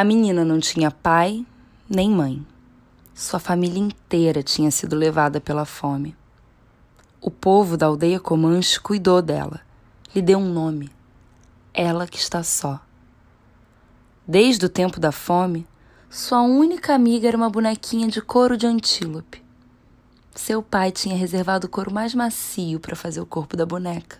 A menina não tinha pai nem mãe. Sua família inteira tinha sido levada pela fome. O povo da aldeia Comanche cuidou dela, lhe deu um nome. Ela que está só. Desde o tempo da fome, sua única amiga era uma bonequinha de couro de antílope. Seu pai tinha reservado o couro mais macio para fazer o corpo da boneca.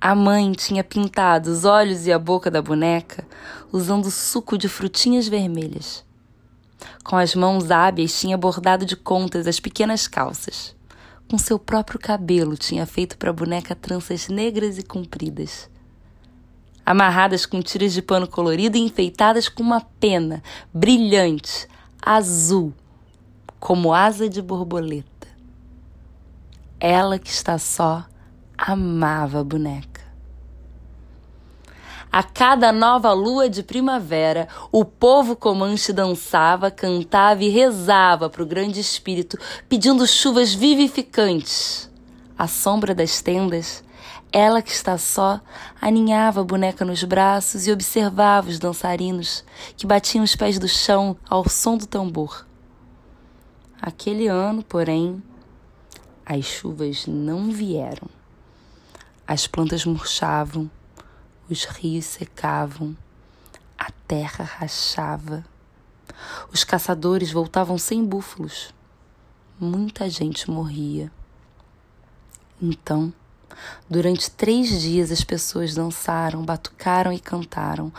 A mãe tinha pintado os olhos e a boca da boneca usando suco de frutinhas vermelhas. Com as mãos hábeis tinha bordado de contas as pequenas calças. Com seu próprio cabelo tinha feito para a boneca tranças negras e compridas. Amarradas com tiras de pano colorido e enfeitadas com uma pena brilhante, azul, como asa de borboleta. Ela que está só amava a boneca. A cada nova lua de primavera, o povo comanche dançava, cantava e rezava para o grande espírito, pedindo chuvas vivificantes. À sombra das tendas, ela que está só aninhava a boneca nos braços e observava os dançarinos que batiam os pés do chão ao som do tambor. Aquele ano, porém, as chuvas não vieram. As plantas murchavam, os rios secavam, a terra rachava. Os caçadores voltavam sem búfalos. Muita gente morria. Então, Durante três dias as pessoas dançaram, batucaram e cantaram.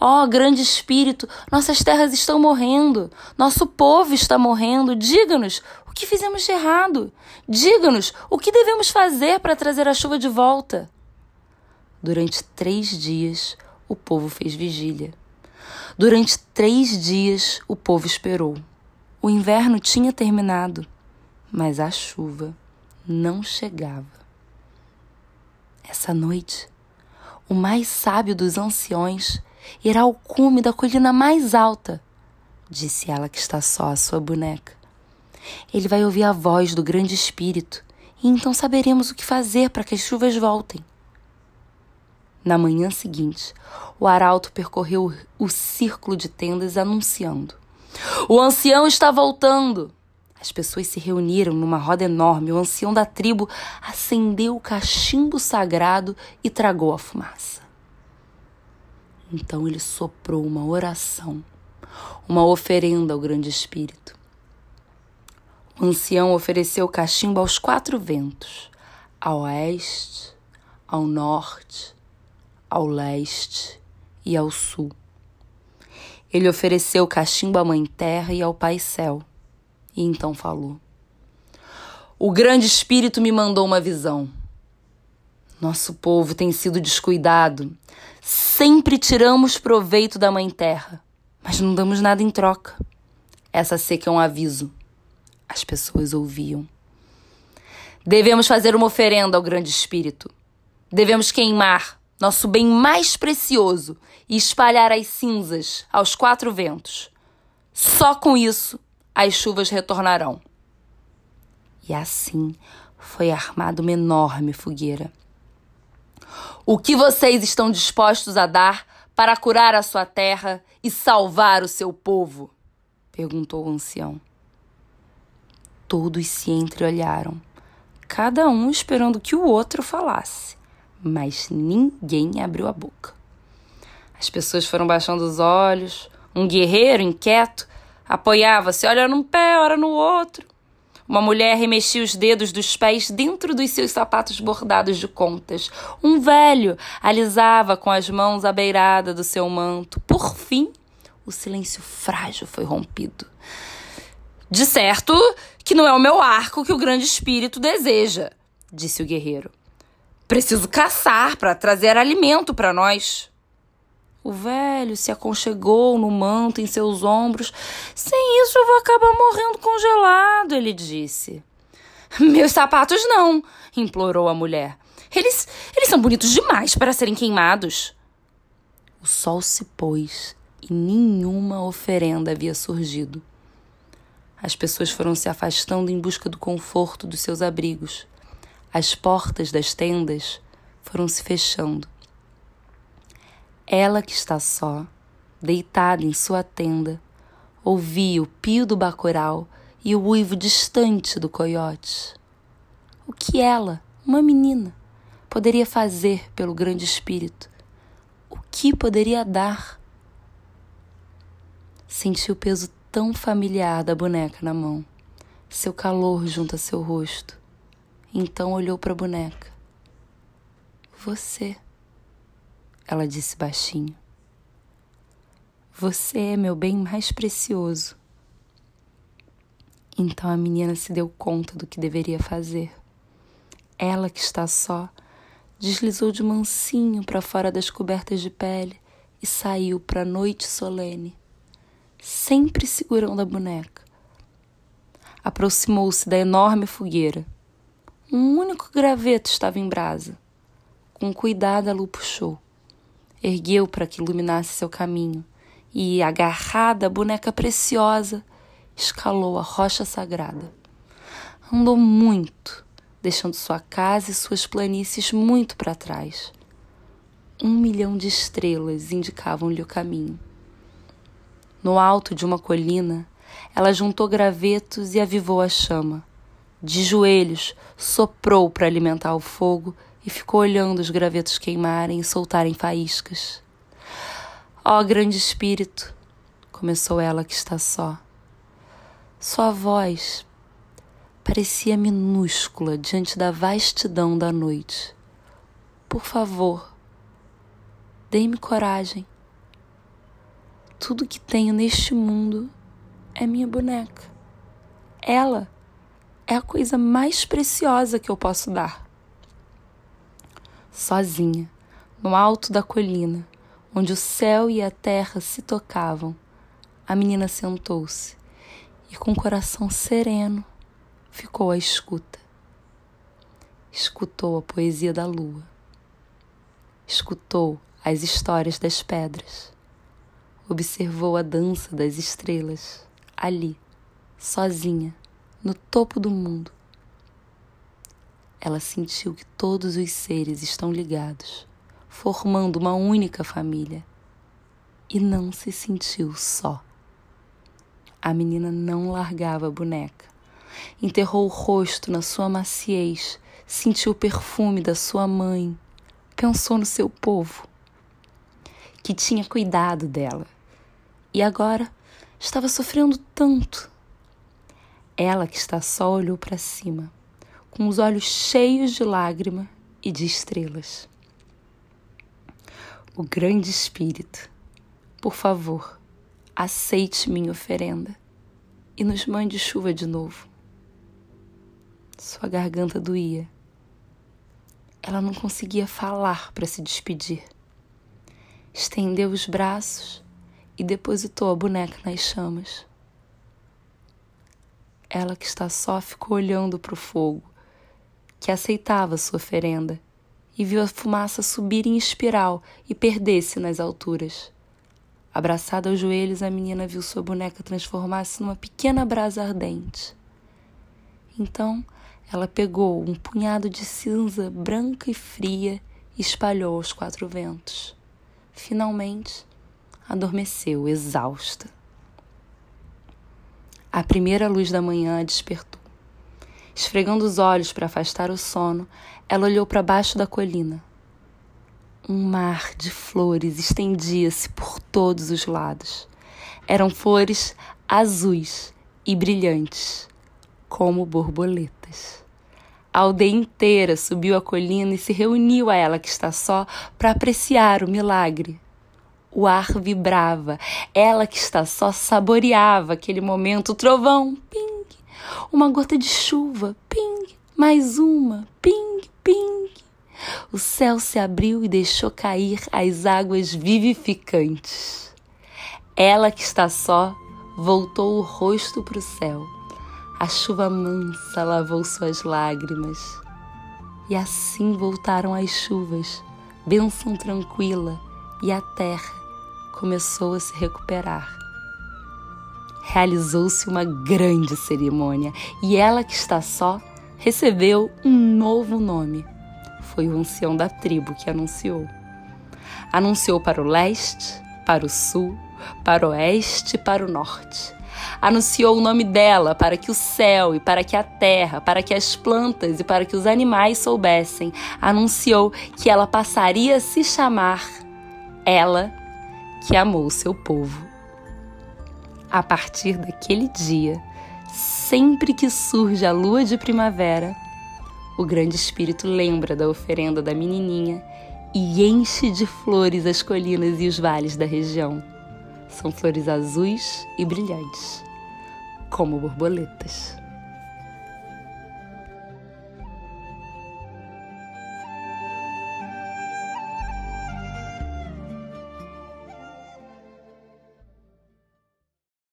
Ó oh, grande espírito, nossas terras estão morrendo, nosso povo está morrendo. Diga-nos o que fizemos de errado. Diga-nos o que devemos fazer para trazer a chuva de volta. Durante três dias o povo fez vigília. Durante três dias o povo esperou. O inverno tinha terminado, mas a chuva não chegava. Essa noite, o mais sábio dos anciões irá ao cume da colina mais alta, disse ela que está só a sua boneca. Ele vai ouvir a voz do grande espírito e então saberemos o que fazer para que as chuvas voltem. Na manhã seguinte, o arauto percorreu o círculo de tendas anunciando: O ancião está voltando! As pessoas se reuniram numa roda enorme. O ancião da tribo acendeu o cachimbo sagrado e tragou a fumaça. Então ele soprou uma oração, uma oferenda ao Grande Espírito. O ancião ofereceu o cachimbo aos quatro ventos, ao oeste, ao norte, ao leste e ao sul. Ele ofereceu o cachimbo à Mãe Terra e ao Pai Céu e então falou: O grande Espírito me mandou uma visão. Nosso povo tem sido descuidado. Sempre tiramos proveito da Mãe Terra, mas não damos nada em troca. Essa seca é um aviso. As pessoas ouviam. Devemos fazer uma oferenda ao Grande Espírito. Devemos queimar nosso bem mais precioso e espalhar as cinzas aos quatro ventos. Só com isso as chuvas retornarão. E assim foi armada uma enorme fogueira. O que vocês estão dispostos a dar para curar a sua terra e salvar o seu povo? perguntou o ancião. Todos se entreolharam, cada um esperando que o outro falasse, mas ninguém abriu a boca. As pessoas foram baixando os olhos. Um guerreiro inquieto Apoiava-se, ora num pé, ora no outro. Uma mulher remexia os dedos dos pés dentro dos seus sapatos bordados de contas. Um velho alisava com as mãos à beirada do seu manto. Por fim, o silêncio frágil foi rompido. De certo que não é o meu arco que o grande espírito deseja, disse o guerreiro. Preciso caçar para trazer alimento para nós. O velho se aconchegou no manto em seus ombros. Sem isso eu vou acabar morrendo congelado, ele disse. Meus sapatos não, implorou a mulher. Eles, eles são bonitos demais para serem queimados. O sol se pôs e nenhuma oferenda havia surgido. As pessoas foram se afastando em busca do conforto dos seus abrigos. As portas das tendas foram se fechando. Ela que está só deitada em sua tenda, ouvia o pio do bacoral e o uivo distante do coiote. O que ela, uma menina, poderia fazer pelo grande espírito? O que poderia dar? Sentiu o peso tão familiar da boneca na mão, seu calor junto a seu rosto. Então olhou para a boneca. Você, ela disse baixinho. Você é meu bem mais precioso. Então a menina se deu conta do que deveria fazer. Ela que está só, deslizou de mansinho para fora das cobertas de pele e saiu para a noite solene, sempre segurando a boneca. Aproximou-se da enorme fogueira. Um único graveto estava em brasa. Com cuidado, a Lu puxou. Ergueu para que iluminasse seu caminho e, agarrada a boneca preciosa, escalou a rocha sagrada. Andou muito, deixando sua casa e suas planícies muito para trás. Um milhão de estrelas indicavam-lhe o caminho. No alto de uma colina, ela juntou gravetos e avivou a chama. De joelhos, soprou para alimentar o fogo e ficou olhando os gravetos queimarem e soltarem faíscas. Ó oh, grande espírito, começou ela que está só. Sua voz parecia minúscula diante da vastidão da noite. Por favor, dê-me coragem. Tudo que tenho neste mundo é minha boneca. Ela é a coisa mais preciosa que eu posso dar. Sozinha, no alto da colina, onde o céu e a terra se tocavam, a menina sentou-se e, com o coração sereno, ficou à escuta. Escutou a poesia da lua, escutou as histórias das pedras, observou a dança das estrelas ali, sozinha, no topo do mundo. Ela sentiu que todos os seres estão ligados, formando uma única família, e não se sentiu só. A menina não largava a boneca enterrou o rosto na sua maciez, sentiu o perfume da sua mãe, pensou no seu povo, que tinha cuidado dela e agora estava sofrendo tanto. Ela que está só olhou para cima, com os olhos cheios de lágrima e de estrelas. O grande Espírito, por favor, aceite minha oferenda e nos mande chuva de novo. Sua garganta doía. Ela não conseguia falar para se despedir. Estendeu os braços e depositou a boneca nas chamas. Ela que está só ficou olhando para o fogo, que aceitava sua oferenda, e viu a fumaça subir em espiral e perder-se nas alturas. Abraçada aos joelhos, a menina viu sua boneca transformar-se numa pequena brasa ardente. Então, ela pegou um punhado de cinza branca e fria e espalhou aos quatro ventos. Finalmente, adormeceu, exausta. A primeira luz da manhã a despertou. Esfregando os olhos para afastar o sono, ela olhou para baixo da colina. Um mar de flores estendia-se por todos os lados. Eram flores azuis e brilhantes, como borboletas. A aldeia inteira subiu a colina e se reuniu a ela que está só para apreciar o milagre. O ar vibrava, ela que está só saboreava aquele momento. O trovão, ping, uma gota de chuva, ping, mais uma, ping, ping. O céu se abriu e deixou cair as águas vivificantes. Ela que está só voltou o rosto para o céu a chuva mansa lavou suas lágrimas. E assim voltaram as chuvas, bênção tranquila, e a terra começou a se recuperar. Realizou-se uma grande cerimônia e ela que está só recebeu um novo nome. Foi o ancião da tribo que anunciou. Anunciou para o leste, para o sul, para o oeste e para o norte. Anunciou o nome dela para que o céu e para que a terra, para que as plantas e para que os animais soubessem. Anunciou que ela passaria a se chamar ela que amou seu povo. A partir daquele dia, sempre que surge a lua de primavera, o grande espírito lembra da oferenda da menininha e enche de flores as colinas e os vales da região. São flores azuis e brilhantes, como borboletas.